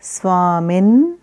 Swamin